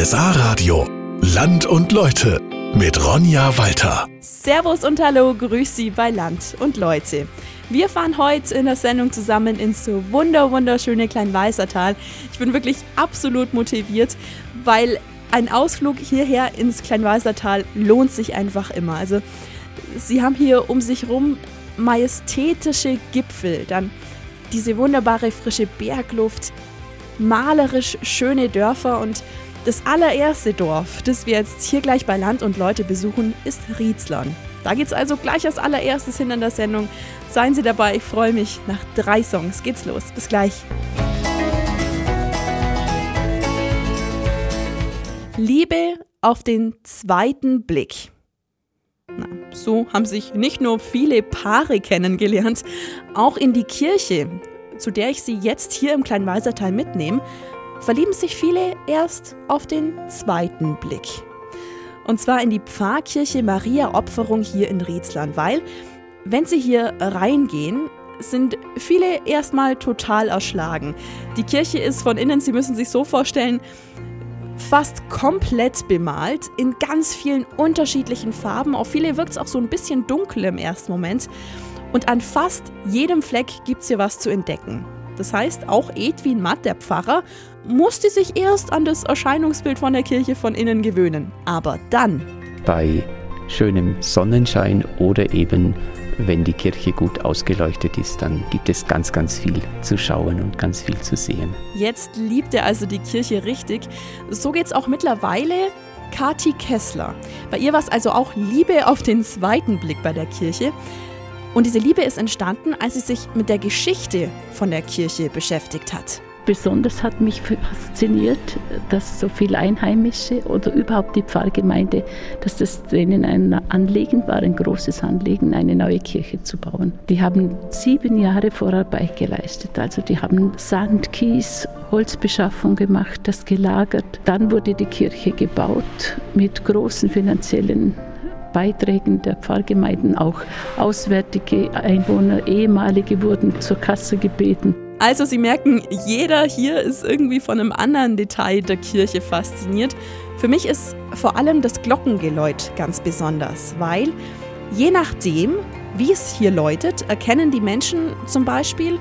RSA Radio. Land und Leute mit Ronja Walter. Servus und Hallo, grüß Sie bei Land und Leute. Wir fahren heute in der Sendung zusammen ins wunder wunderschöne Kleinweißertal. Ich bin wirklich absolut motiviert, weil ein Ausflug hierher ins Kleinweißertal lohnt sich einfach immer. Also sie haben hier um sich rum majestätische Gipfel, dann diese wunderbare frische Bergluft, malerisch schöne Dörfer und das allererste Dorf, das wir jetzt hier gleich bei Land und Leute besuchen, ist Riezlern. Da geht's also gleich als allererstes hin in der Sendung. Seien Sie dabei, ich freue mich. Nach drei Songs geht's los. Bis gleich. Liebe auf den zweiten Blick. Na, so haben sich nicht nur viele Paare kennengelernt, auch in die Kirche zu der ich Sie jetzt hier im Kleinwalsertal mitnehme, verlieben sich viele erst auf den zweiten Blick. Und zwar in die Pfarrkirche Maria Opferung hier in Riezland, weil, wenn Sie hier reingehen, sind viele erstmal total erschlagen. Die Kirche ist von innen, Sie müssen sich so vorstellen, fast komplett bemalt, in ganz vielen unterschiedlichen Farben. Auf viele wirkt es auch so ein bisschen dunkel im ersten Moment. Und an fast jedem Fleck gibt es hier was zu entdecken. Das heißt, auch Edwin Matt, der Pfarrer, musste sich erst an das Erscheinungsbild von der Kirche von innen gewöhnen. Aber dann. Bei schönem Sonnenschein oder eben wenn die Kirche gut ausgeleuchtet ist, dann gibt es ganz, ganz viel zu schauen und ganz viel zu sehen. Jetzt liebt er also die Kirche richtig. So geht es auch mittlerweile Kati Kessler. Bei ihr war es also auch Liebe auf den zweiten Blick bei der Kirche. Und diese Liebe ist entstanden, als sie sich mit der Geschichte von der Kirche beschäftigt hat. Besonders hat mich fasziniert, dass so viele Einheimische oder überhaupt die Pfarrgemeinde, dass das denen ein Anliegen war, ein großes Anliegen, eine neue Kirche zu bauen. Die haben sieben Jahre Vorarbeit geleistet. Also die haben Sand, Kies, Holzbeschaffung gemacht, das gelagert. Dann wurde die Kirche gebaut mit großen finanziellen Beiträgen der Pfarrgemeinden auch auswärtige Einwohner, ehemalige wurden zur Kasse gebeten. Also Sie merken, jeder hier ist irgendwie von einem anderen Detail der Kirche fasziniert. Für mich ist vor allem das Glockengeläut ganz besonders, weil je nachdem, wie es hier läutet, erkennen die Menschen zum Beispiel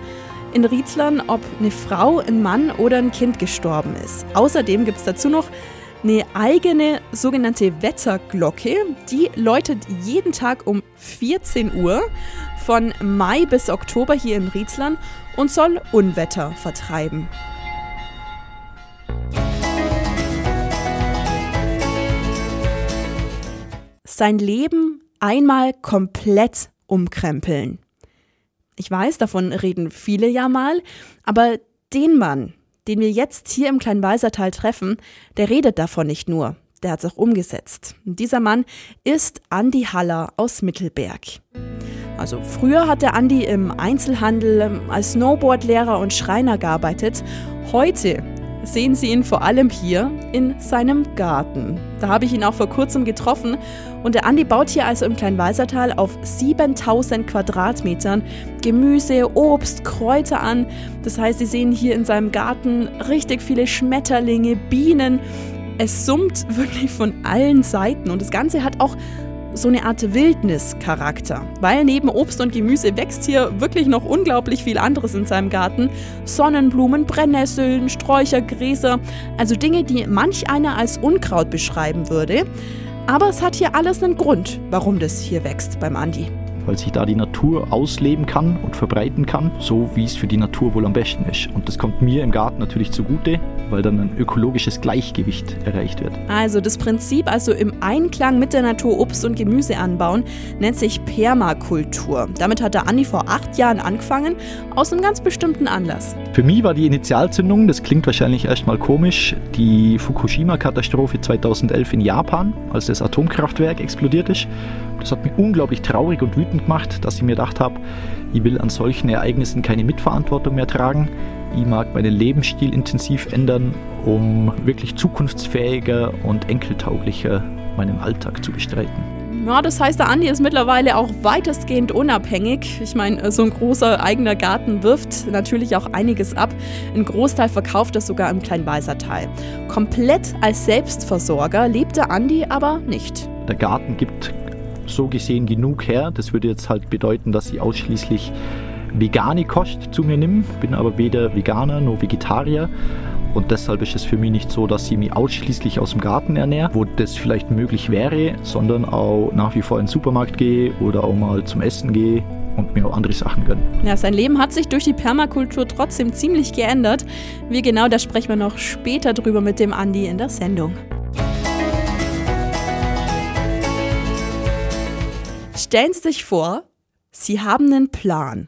in Riezlern, ob eine Frau, ein Mann oder ein Kind gestorben ist. Außerdem gibt es dazu noch eine eigene sogenannte Wetterglocke. Die läutet jeden Tag um 14 Uhr von Mai bis Oktober hier in Riezland und soll Unwetter vertreiben. Sein Leben einmal komplett umkrempeln. Ich weiß, davon reden viele ja mal, aber den Mann, den wir jetzt hier im Kleinwalsertal treffen, der redet davon nicht nur, der hat es auch umgesetzt. Und dieser Mann ist Andi Haller aus Mittelberg. Also früher hat der Andi im Einzelhandel als Snowboardlehrer und Schreiner gearbeitet. Heute sehen Sie ihn vor allem hier in seinem Garten. Da habe ich ihn auch vor kurzem getroffen und der Andi baut hier also im Kleinwalsertal auf 7000 Quadratmetern Gemüse, Obst, Kräuter an. Das heißt, Sie sehen hier in seinem Garten richtig viele Schmetterlinge, Bienen. Es summt wirklich von allen Seiten und das Ganze hat auch so eine Art Wildnischarakter, weil neben Obst und Gemüse wächst hier wirklich noch unglaublich viel anderes in seinem Garten. Sonnenblumen, Brennnesseln, Sträucher, Gräser, also Dinge, die manch einer als Unkraut beschreiben würde. Aber es hat hier alles einen Grund, warum das hier wächst beim Andi weil sich da die Natur ausleben kann und verbreiten kann, so wie es für die Natur wohl am besten ist. Und das kommt mir im Garten natürlich zugute, weil dann ein ökologisches Gleichgewicht erreicht wird. Also das Prinzip, also im Einklang mit der Natur Obst und Gemüse anbauen, nennt sich Permakultur. Damit hat der Andi vor acht Jahren angefangen, aus einem ganz bestimmten Anlass. Für mich war die Initialzündung, das klingt wahrscheinlich erstmal komisch, die Fukushima-Katastrophe 2011 in Japan, als das Atomkraftwerk explodiert ist. Das hat mich unglaublich traurig und wütend gemacht, dass ich mir gedacht habe, ich will an solchen Ereignissen keine Mitverantwortung mehr tragen. Ich mag meinen Lebensstil intensiv ändern, um wirklich zukunftsfähiger und enkeltauglicher meinen Alltag zu bestreiten. Ja, das heißt, der Andi ist mittlerweile auch weitestgehend unabhängig. Ich meine, so ein großer eigener Garten wirft natürlich auch einiges ab. Ein Großteil verkauft er sogar im Kleinweisertal. Komplett als Selbstversorger lebt der Andi aber nicht. Der Garten gibt so gesehen genug her. Das würde jetzt halt bedeuten, dass ich ausschließlich vegane Kost zu mir nehme. Bin aber weder Veganer noch Vegetarier. Und deshalb ist es für mich nicht so, dass ich mich ausschließlich aus dem Garten ernähre, wo das vielleicht möglich wäre, sondern auch nach wie vor in den Supermarkt gehe oder auch mal zum Essen gehe und mir auch andere Sachen gönne. Ja, sein Leben hat sich durch die Permakultur trotzdem ziemlich geändert. Wie genau, da sprechen wir noch später drüber mit dem Andi in der Sendung. Stellen Sie sich vor, Sie haben einen Plan,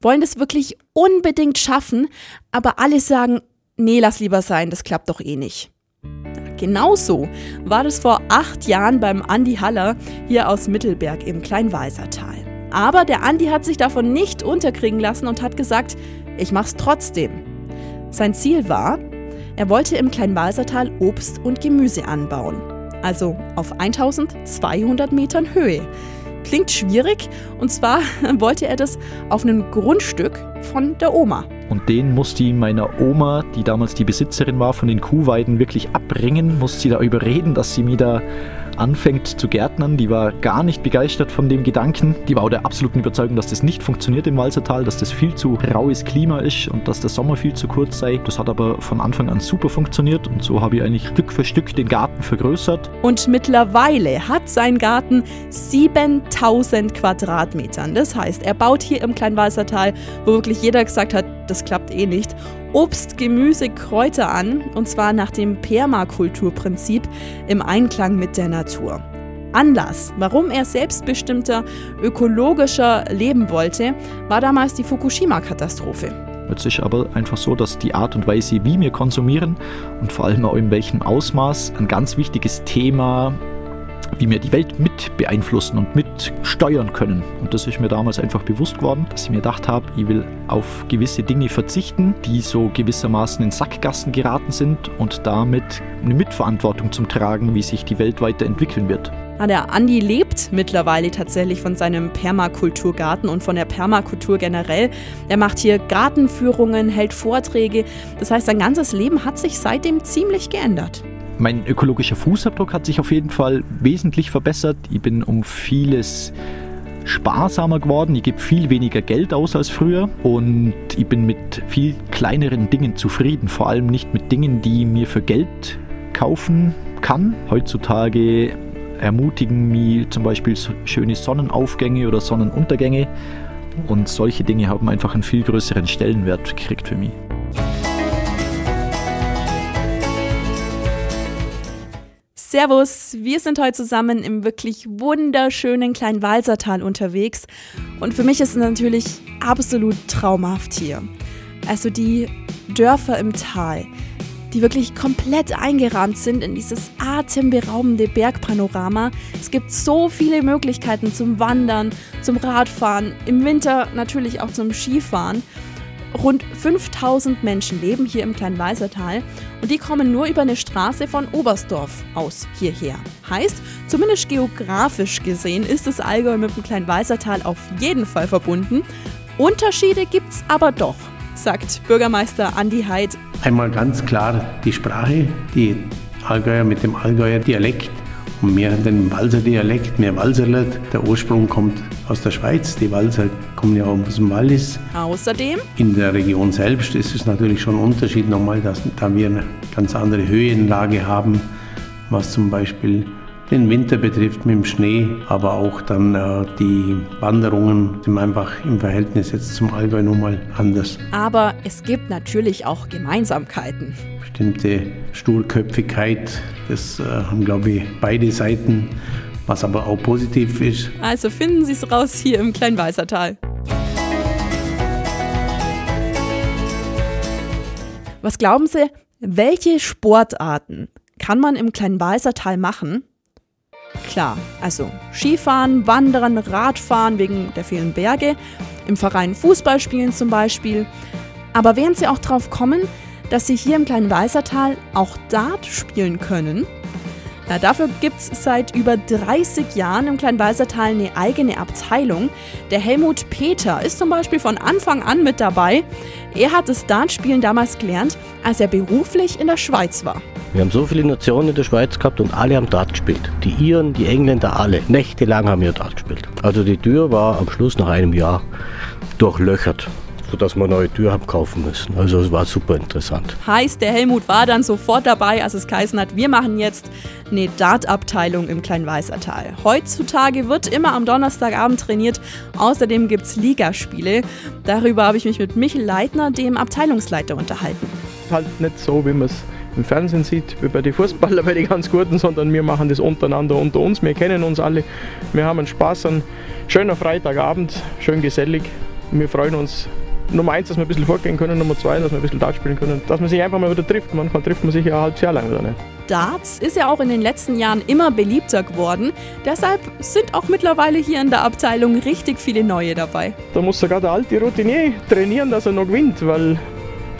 wollen das wirklich unbedingt schaffen, aber alle sagen, nee, lass lieber sein, das klappt doch eh nicht. Genauso war das vor acht Jahren beim Andi Haller hier aus Mittelberg im Kleinweisertal. Aber der Andi hat sich davon nicht unterkriegen lassen und hat gesagt, ich mach's trotzdem. Sein Ziel war, er wollte im Kleinwalsertal Obst und Gemüse anbauen. Also auf 1200 Metern Höhe. Klingt schwierig und zwar wollte er das auf einem Grundstück von der Oma. Und den musste ich meiner Oma, die damals die Besitzerin war von den Kuhweiden, wirklich abbringen, musste sie da überreden, dass sie mir da anfängt zu gärtnern. Die war gar nicht begeistert von dem Gedanken. Die war auch der absoluten Überzeugung, dass das nicht funktioniert im Walsertal, dass das viel zu raues Klima ist und dass der Sommer viel zu kurz sei. Das hat aber von Anfang an super funktioniert und so habe ich eigentlich Stück für Stück den Garten vergrößert. Und mittlerweile hat sein Garten 7000 Quadratmetern. Das heißt, er baut hier im Kleinwalsertal, wo wirklich jeder gesagt hat, das klappt eh nicht, Obst, Gemüse, Kräuter an, und zwar nach dem Permakulturprinzip im Einklang mit der Natur. Anlass, warum er selbstbestimmter, ökologischer leben wollte, war damals die Fukushima-Katastrophe. Jetzt ist aber einfach so, dass die Art und Weise, wie wir konsumieren und vor allem auch in welchem Ausmaß ein ganz wichtiges Thema wie wir die Welt mit beeinflussen und mit steuern können. Und das ist mir damals einfach bewusst geworden, dass ich mir gedacht habe, ich will auf gewisse Dinge verzichten, die so gewissermaßen in Sackgassen geraten sind und damit eine Mitverantwortung zum Tragen, wie sich die Welt weiterentwickeln wird. Ah, der Andi lebt mittlerweile tatsächlich von seinem Permakulturgarten und von der Permakultur generell. Er macht hier Gartenführungen, hält Vorträge. Das heißt, sein ganzes Leben hat sich seitdem ziemlich geändert. Mein ökologischer Fußabdruck hat sich auf jeden Fall wesentlich verbessert. Ich bin um vieles sparsamer geworden. Ich gebe viel weniger Geld aus als früher und ich bin mit viel kleineren Dingen zufrieden. Vor allem nicht mit Dingen, die ich mir für Geld kaufen kann. Heutzutage ermutigen mich zum Beispiel schöne Sonnenaufgänge oder Sonnenuntergänge und solche Dinge haben einfach einen viel größeren Stellenwert gekriegt für mich. Servus, wir sind heute zusammen im wirklich wunderschönen kleinen Walsertal unterwegs und für mich ist es natürlich absolut traumhaft hier. Also die Dörfer im Tal, die wirklich komplett eingerahmt sind in dieses atemberaubende Bergpanorama. Es gibt so viele Möglichkeiten zum Wandern, zum Radfahren, im Winter natürlich auch zum Skifahren. Rund 5000 Menschen leben hier im kleinen Weißertal und die kommen nur über eine Straße von Oberstdorf aus hierher. Heißt, zumindest geografisch gesehen ist das Allgäu mit dem kleinen Weißertal auf jeden Fall verbunden. Unterschiede gibt's aber doch, sagt Bürgermeister Andi Heid. Einmal ganz klar die Sprache, die Allgäuer mit dem Allgäuer Dialekt und mehr den Walser Dialekt, mehr Walserlet. Der Ursprung kommt aus der Schweiz. Die Walser kommen ja aus dem Wallis. Außerdem? In der Region selbst ist es natürlich schon ein Unterschied nochmal, dass da wir eine ganz andere Höhenlage haben, was zum Beispiel den Winter betrifft mit dem Schnee, aber auch dann äh, die Wanderungen sind einfach im Verhältnis jetzt zum Allgäu nochmal anders. Aber es gibt natürlich auch Gemeinsamkeiten. Bestimmte Sturköpfigkeit, das äh, haben glaube ich beide Seiten, was aber auch positiv ist. Also finden Sie es raus hier im Kleinweißertal. Was glauben Sie, welche Sportarten kann man im Kleinweißertal machen, Klar, also Skifahren, Wandern, Radfahren wegen der vielen Berge, im Verein Fußball spielen zum Beispiel. Aber während Sie auch drauf kommen, dass Sie hier im kleinen Weißertal auch Dart spielen können? Ja, dafür gibt es seit über 30 Jahren im Kleinwalsertal eine eigene Abteilung. Der Helmut Peter ist zum Beispiel von Anfang an mit dabei. Er hat das Dartspielen damals gelernt, als er beruflich in der Schweiz war. Wir haben so viele Nationen in der Schweiz gehabt und alle haben Dart gespielt. Die Iren, die Engländer, alle. Nächtelang haben wir Dart gespielt. Also die Tür war am Schluss nach einem Jahr durchlöchert sodass wir eine neue Tür haben kaufen müssen. Also es war super interessant. Heißt, der Helmut war dann sofort dabei, als es geheißen hat, wir machen jetzt eine Dartabteilung im Kleinweißertal. Heutzutage wird immer am Donnerstagabend trainiert. Außerdem gibt es Ligaspiele. Darüber habe ich mich mit Michel Leitner, dem Abteilungsleiter, unterhalten. Halt nicht so, wie man es im Fernsehen sieht, wie bei den Fußballern, bei den ganz Guten, sondern wir machen das untereinander unter uns. Wir kennen uns alle. Wir haben einen Spaß, ein schöner Freitagabend, schön gesellig. Wir freuen uns Nummer eins, dass wir ein bisschen fortgehen können, Nummer zwei, dass wir ein bisschen Dart spielen können, dass man sich einfach mal wieder trifft. Manchmal trifft man sich ja ein halbes Jahr lang wieder nicht. Darts ist ja auch in den letzten Jahren immer beliebter geworden. Deshalb sind auch mittlerweile hier in der Abteilung richtig viele neue dabei. Da muss sogar der alte Routinier trainieren, dass er noch gewinnt, weil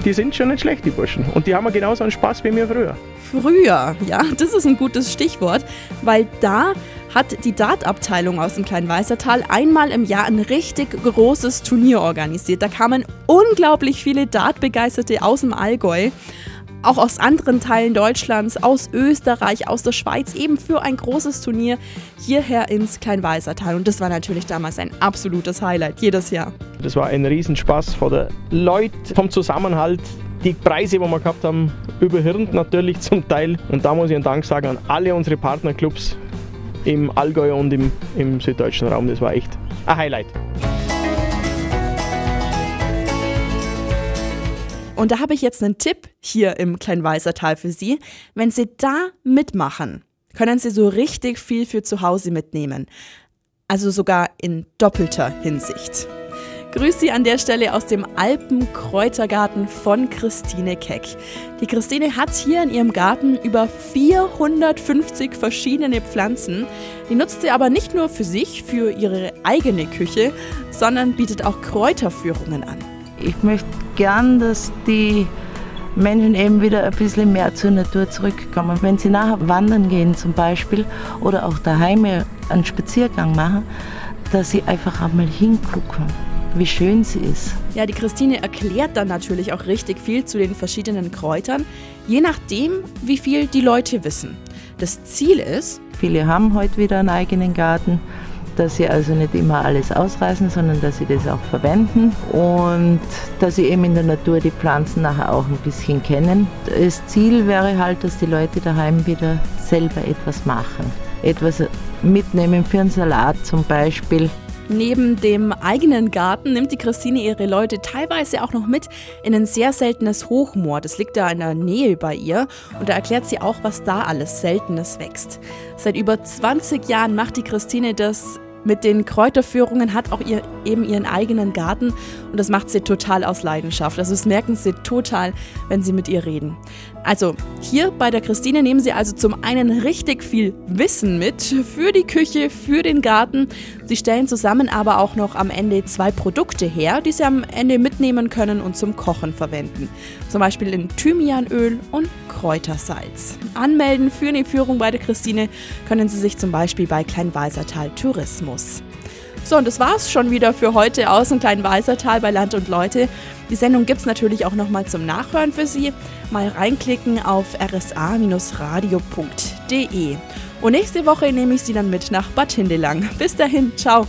die sind schon nicht schlecht, die Burschen. Und die haben genauso einen Spaß wie wir früher. Früher, ja, das ist ein gutes Stichwort, weil da hat die Dartabteilung aus dem kleinen Weißertal einmal im Jahr ein richtig großes Turnier organisiert. Da kamen unglaublich viele Dartbegeisterte aus dem Allgäu auch aus anderen Teilen Deutschlands, aus Österreich, aus der Schweiz, eben für ein großes Turnier hierher ins Kleinwalsertal. Und das war natürlich damals ein absolutes Highlight, jedes Jahr. Das war ein Riesenspaß vor der Leute, vom Zusammenhalt. Die Preise, die wir gehabt haben, überhirnt natürlich zum Teil. Und da muss ich einen Dank sagen an alle unsere Partnerclubs im Allgäu und im, im süddeutschen Raum. Das war echt ein Highlight. Und da habe ich jetzt einen Tipp hier im Kleinweißertal für Sie. Wenn Sie da mitmachen, können Sie so richtig viel für zu Hause mitnehmen. Also sogar in doppelter Hinsicht. Grüß Sie an der Stelle aus dem Alpenkräutergarten von Christine Keck. Die Christine hat hier in ihrem Garten über 450 verschiedene Pflanzen. Die nutzt sie aber nicht nur für sich, für ihre eigene Küche, sondern bietet auch Kräuterführungen an. Ich möchte gern, dass die Menschen eben wieder ein bisschen mehr zur Natur zurückkommen. Wenn sie nachher wandern gehen zum Beispiel oder auch daheim einen Spaziergang machen, dass sie einfach einmal hingucken, wie schön sie ist. Ja, die Christine erklärt dann natürlich auch richtig viel zu den verschiedenen Kräutern, je nachdem, wie viel die Leute wissen. Das Ziel ist, viele haben heute wieder einen eigenen Garten dass sie also nicht immer alles ausreißen, sondern dass sie das auch verwenden und dass sie eben in der Natur die Pflanzen nachher auch ein bisschen kennen. Das Ziel wäre halt, dass die Leute daheim wieder selber etwas machen. Etwas mitnehmen für einen Salat zum Beispiel. Neben dem eigenen Garten nimmt die Christine ihre Leute teilweise auch noch mit in ein sehr seltenes Hochmoor. Das liegt da in der Nähe bei ihr und da erklärt sie auch, was da alles Seltenes wächst. Seit über 20 Jahren macht die Christine das mit den Kräuterführungen, hat auch ihr, eben ihren eigenen Garten und das macht sie total aus Leidenschaft. Also das merken sie total, wenn sie mit ihr reden. Also hier bei der Christine nehmen Sie also zum einen richtig viel Wissen mit für die Küche, für den Garten. Sie stellen zusammen aber auch noch am Ende zwei Produkte her, die Sie am Ende mitnehmen können und zum Kochen verwenden. Zum Beispiel in Thymianöl und Kräutersalz. Anmelden für eine Führung bei der Christine können Sie sich zum Beispiel bei Kleinwalsertal Tourismus. So, und das war's schon wieder für heute aus dem kleinen Weißertal bei Land und Leute. Die Sendung gibt's natürlich auch nochmal zum Nachhören für Sie. Mal reinklicken auf rsa-radio.de. Und nächste Woche nehme ich Sie dann mit nach Bad Hindelang. Bis dahin, ciao.